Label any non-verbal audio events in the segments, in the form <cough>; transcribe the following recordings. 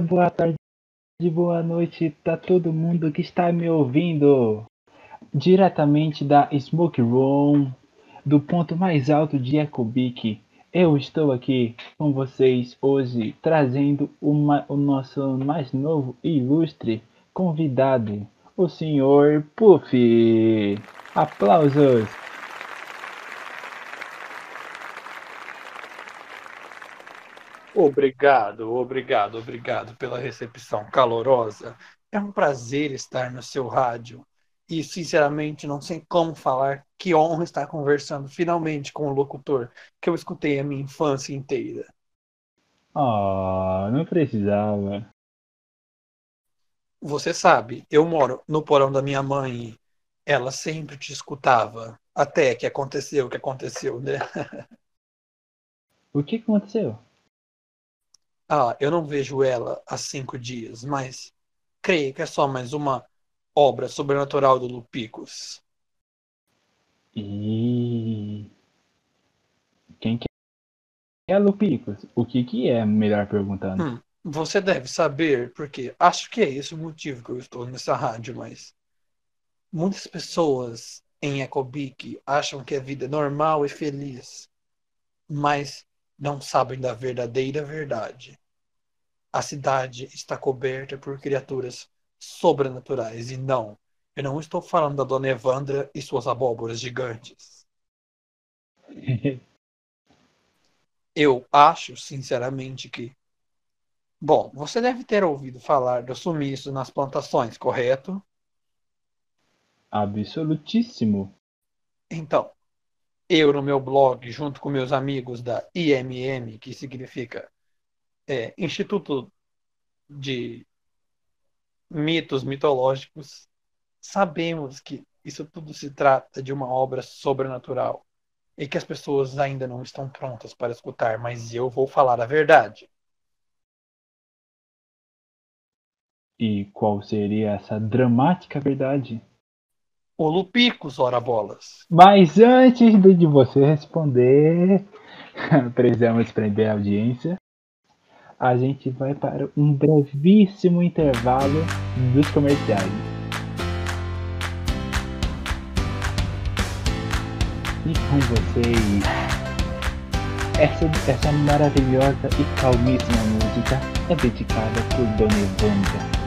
boa tarde, boa noite para todo mundo que está me ouvindo. Diretamente da Smoke Room, do ponto mais alto de Ecobic. Eu estou aqui com vocês hoje trazendo uma, o nosso mais novo e ilustre convidado, o senhor Puff. Aplausos! Obrigado, obrigado, obrigado pela recepção calorosa. É um prazer estar no seu rádio. E, sinceramente, não sei como falar que honra estar conversando finalmente com o locutor que eu escutei a minha infância inteira. Ah, oh, não precisava. Você sabe, eu moro no porão da minha mãe ela sempre te escutava. Até que aconteceu o que aconteceu, né? <laughs> o que aconteceu? Ah, eu não vejo ela há cinco dias, mas creio que é só mais uma obra sobrenatural do Lupicus. E quem que é Lupicus? O que que é, melhor perguntando? Hum, você deve saber, porque acho que é esse o motivo que eu estou nessa rádio, mas muitas pessoas em Ecobic acham que a vida é normal e feliz, mas não sabem da verdadeira verdade. A cidade está coberta por criaturas sobrenaturais. E não, eu não estou falando da Dona Evandra e suas abóboras gigantes. <laughs> eu acho, sinceramente, que. Bom, você deve ter ouvido falar do sumiço nas plantações, correto? Absolutíssimo. Então, eu no meu blog, junto com meus amigos da IMM, que significa é, Instituto de Mitos Mitológicos, sabemos que isso tudo se trata de uma obra sobrenatural e que as pessoas ainda não estão prontas para escutar, mas eu vou falar a verdade. E qual seria essa dramática verdade? O Lupicus, ora bolas. Mas antes de você responder, <laughs> precisamos prender a audiência a gente vai para um brevíssimo intervalo dos comerciais. E com vocês, essa, essa maravilhosa e calmíssima música é dedicada por Dona Evandra,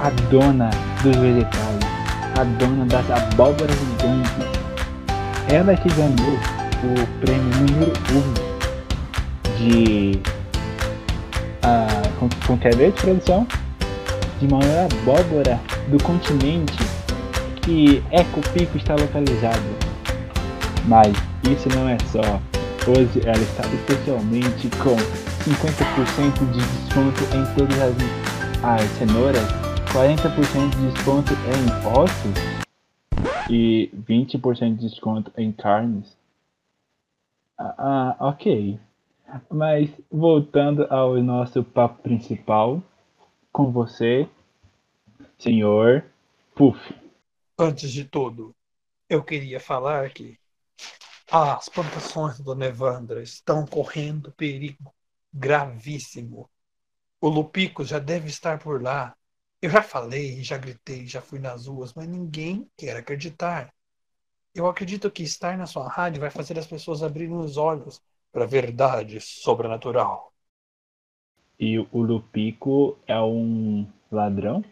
a dona dos vegetais, a dona das abóboras gigantes. Ela que ganhou o prêmio número 1 um de. Uh, com, com quer ver de produção? De maior abóbora do continente que Eco Pico está localizado. Mas isso não é só. Hoje ela está especialmente com 50% de desconto em todas as, as cenouras, 40% de desconto em ossos e 20% de desconto em carnes. Ah, ah ok. Mas voltando ao nosso papo principal com você, senhor Puff. Antes de tudo, eu queria falar que as plantações do Nevandra estão correndo perigo gravíssimo. O Lupico já deve estar por lá. Eu já falei, já gritei, já fui nas ruas, mas ninguém quer acreditar. Eu acredito que estar na sua rádio vai fazer as pessoas abrirem os olhos para a verdade sobrenatural. E o Lupico é um ladrão?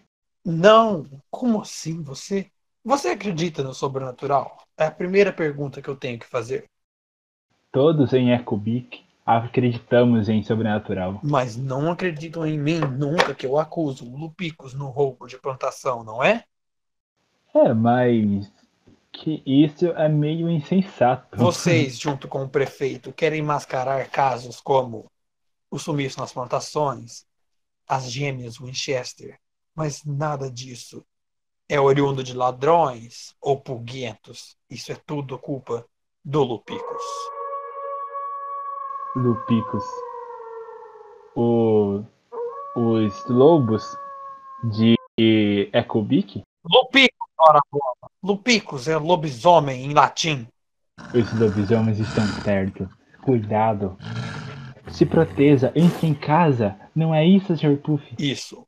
Não, como assim? Você você acredita no sobrenatural? É a primeira pergunta que eu tenho que fazer. Todos em Ecobic acreditamos em sobrenatural. Mas não acreditam em mim nunca que eu acuso Lupicos no roubo de plantação, não é? É, mas que isso é meio insensato. Vocês, <laughs> junto com o prefeito, querem mascarar casos como o sumiço nas plantações, as gêmeas Winchester, mas nada disso é oriundo de ladrões ou pulguentos. Isso é tudo culpa do Lupicus. Lupicus. O, os lobos de Ecobic? Lupicus, ora bola. Lupicus é lobisomem em latim. Os lobisomens estão perto. Cuidado. se proteja, entre em casa. Não é isso, Sr. Puff? Isso.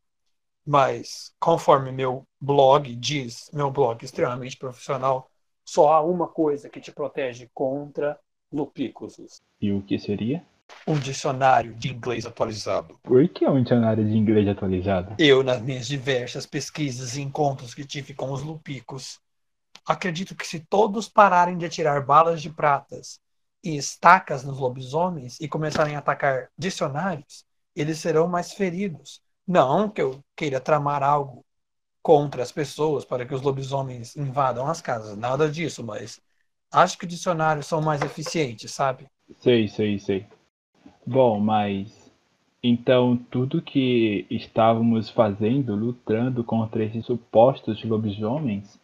Mas, conforme meu blog diz, meu blog extremamente profissional, só há uma coisa que te protege contra lupículos. E o que seria? Um dicionário de inglês atualizado. Por que um dicionário de inglês atualizado? Eu, nas minhas diversas pesquisas e encontros que tive com os lupicos, acredito que se todos pararem de atirar balas de pratas e estacas nos lobisomens e começarem a atacar dicionários, eles serão mais feridos. Não que eu queira tramar algo contra as pessoas para que os lobisomens invadam as casas, nada disso, mas acho que dicionários são mais eficientes, sabe? Sei, sei, sei. Bom, mas então tudo que estávamos fazendo, lutando contra esses supostos lobisomens,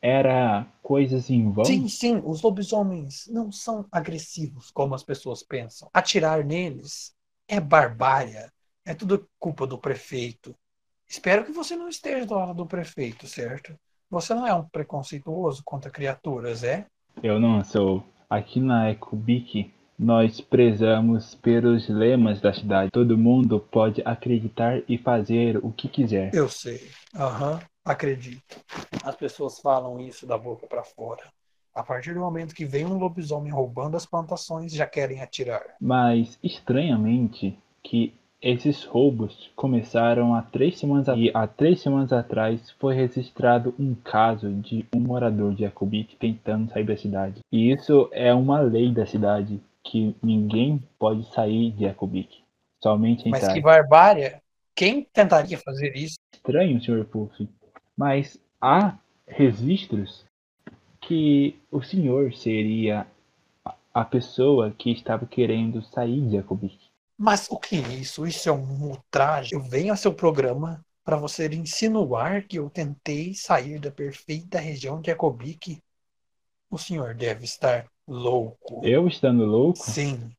era coisas em vão? Sim, sim, os lobisomens não são agressivos como as pessoas pensam. Atirar neles é barbárie, é tudo culpa do prefeito. Espero que você não esteja do lado do prefeito, certo? Você não é um preconceituoso contra criaturas, é? Eu não sou. Aqui na Ecubic, nós prezamos pelos lemas da cidade. Todo mundo pode acreditar e fazer o que quiser. Eu sei. Aham, acredito. As pessoas falam isso da boca para fora. A partir do momento que vem um lobisomem roubando as plantações, já querem atirar. Mas, estranhamente, que esses roubos começaram há três semanas e há três semanas atrás foi registrado um caso de um morador de Jacobic tentando sair da cidade. E isso é uma lei da cidade que ninguém pode sair de Jacobic. Somente entrar. Mas que barbárie! Quem tentaria fazer isso? Estranho, Sr. Puff. Mas há registros que o senhor seria a pessoa que estava querendo sair de Jacobic. Mas o que é isso? Isso é um ultraje. Eu venho a seu programa para você insinuar que eu tentei sair da perfeita região de Jacobic. O senhor deve estar louco. Eu estando louco? Sim.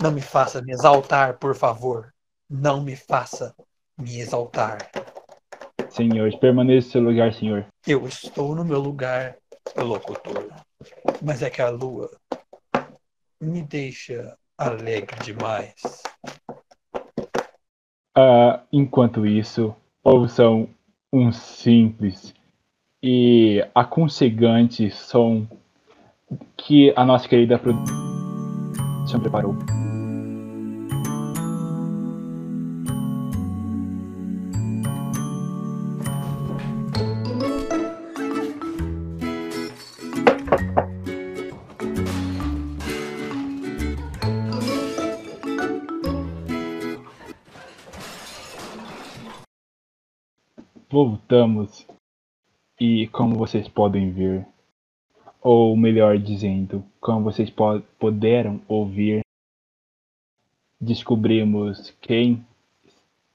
Não me faça me exaltar, por favor. Não me faça me exaltar. Senhor, permaneça no seu lugar, senhor. Eu estou no meu lugar, locutor. Mas é que a lua me deixa alegre demais. Ah, enquanto isso, ouçam um simples e aconchegante som que a nossa querida produção preparou. Voltamos e como vocês podem ver, ou melhor dizendo, como vocês po puderam ouvir, descobrimos quem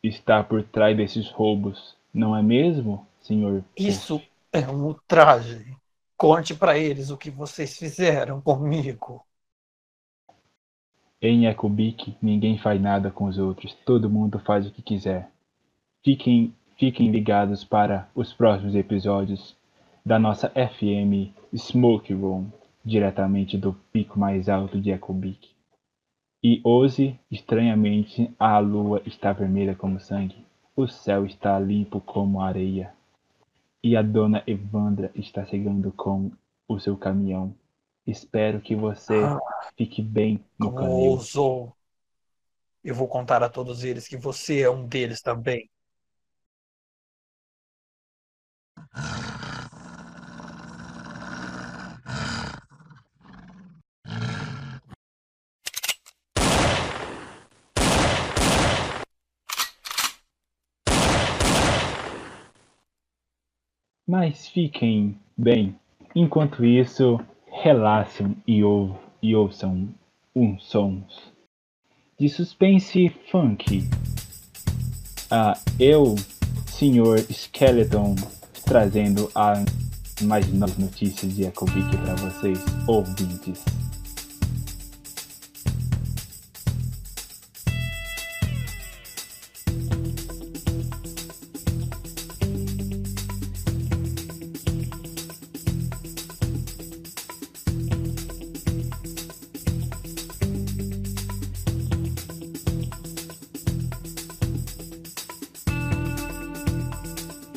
está por trás desses roubos, não é mesmo, senhor? Isso é um ultraje. Conte para eles o que vocês fizeram comigo. Em Ecobic, ninguém faz nada com os outros, todo mundo faz o que quiser. Fiquem, fiquem ligados para os próximos episódios da nossa FM Smoke Room, diretamente do pico mais alto de Ecobic. E hoje, estranhamente, a lua está vermelha como sangue, o céu está limpo como areia, e a dona Evandra está chegando com o seu caminhão. Espero que você Ah, fique bem no caminho. Eu vou contar a todos eles que você é um deles também. Mas fiquem bem. Enquanto isso, relaxem e, ou- e ouçam uns sons de suspense funk. Ah, eu, Sr. Skeleton, trazendo as mais novas notícias de Ecobic para vocês, ouvintes.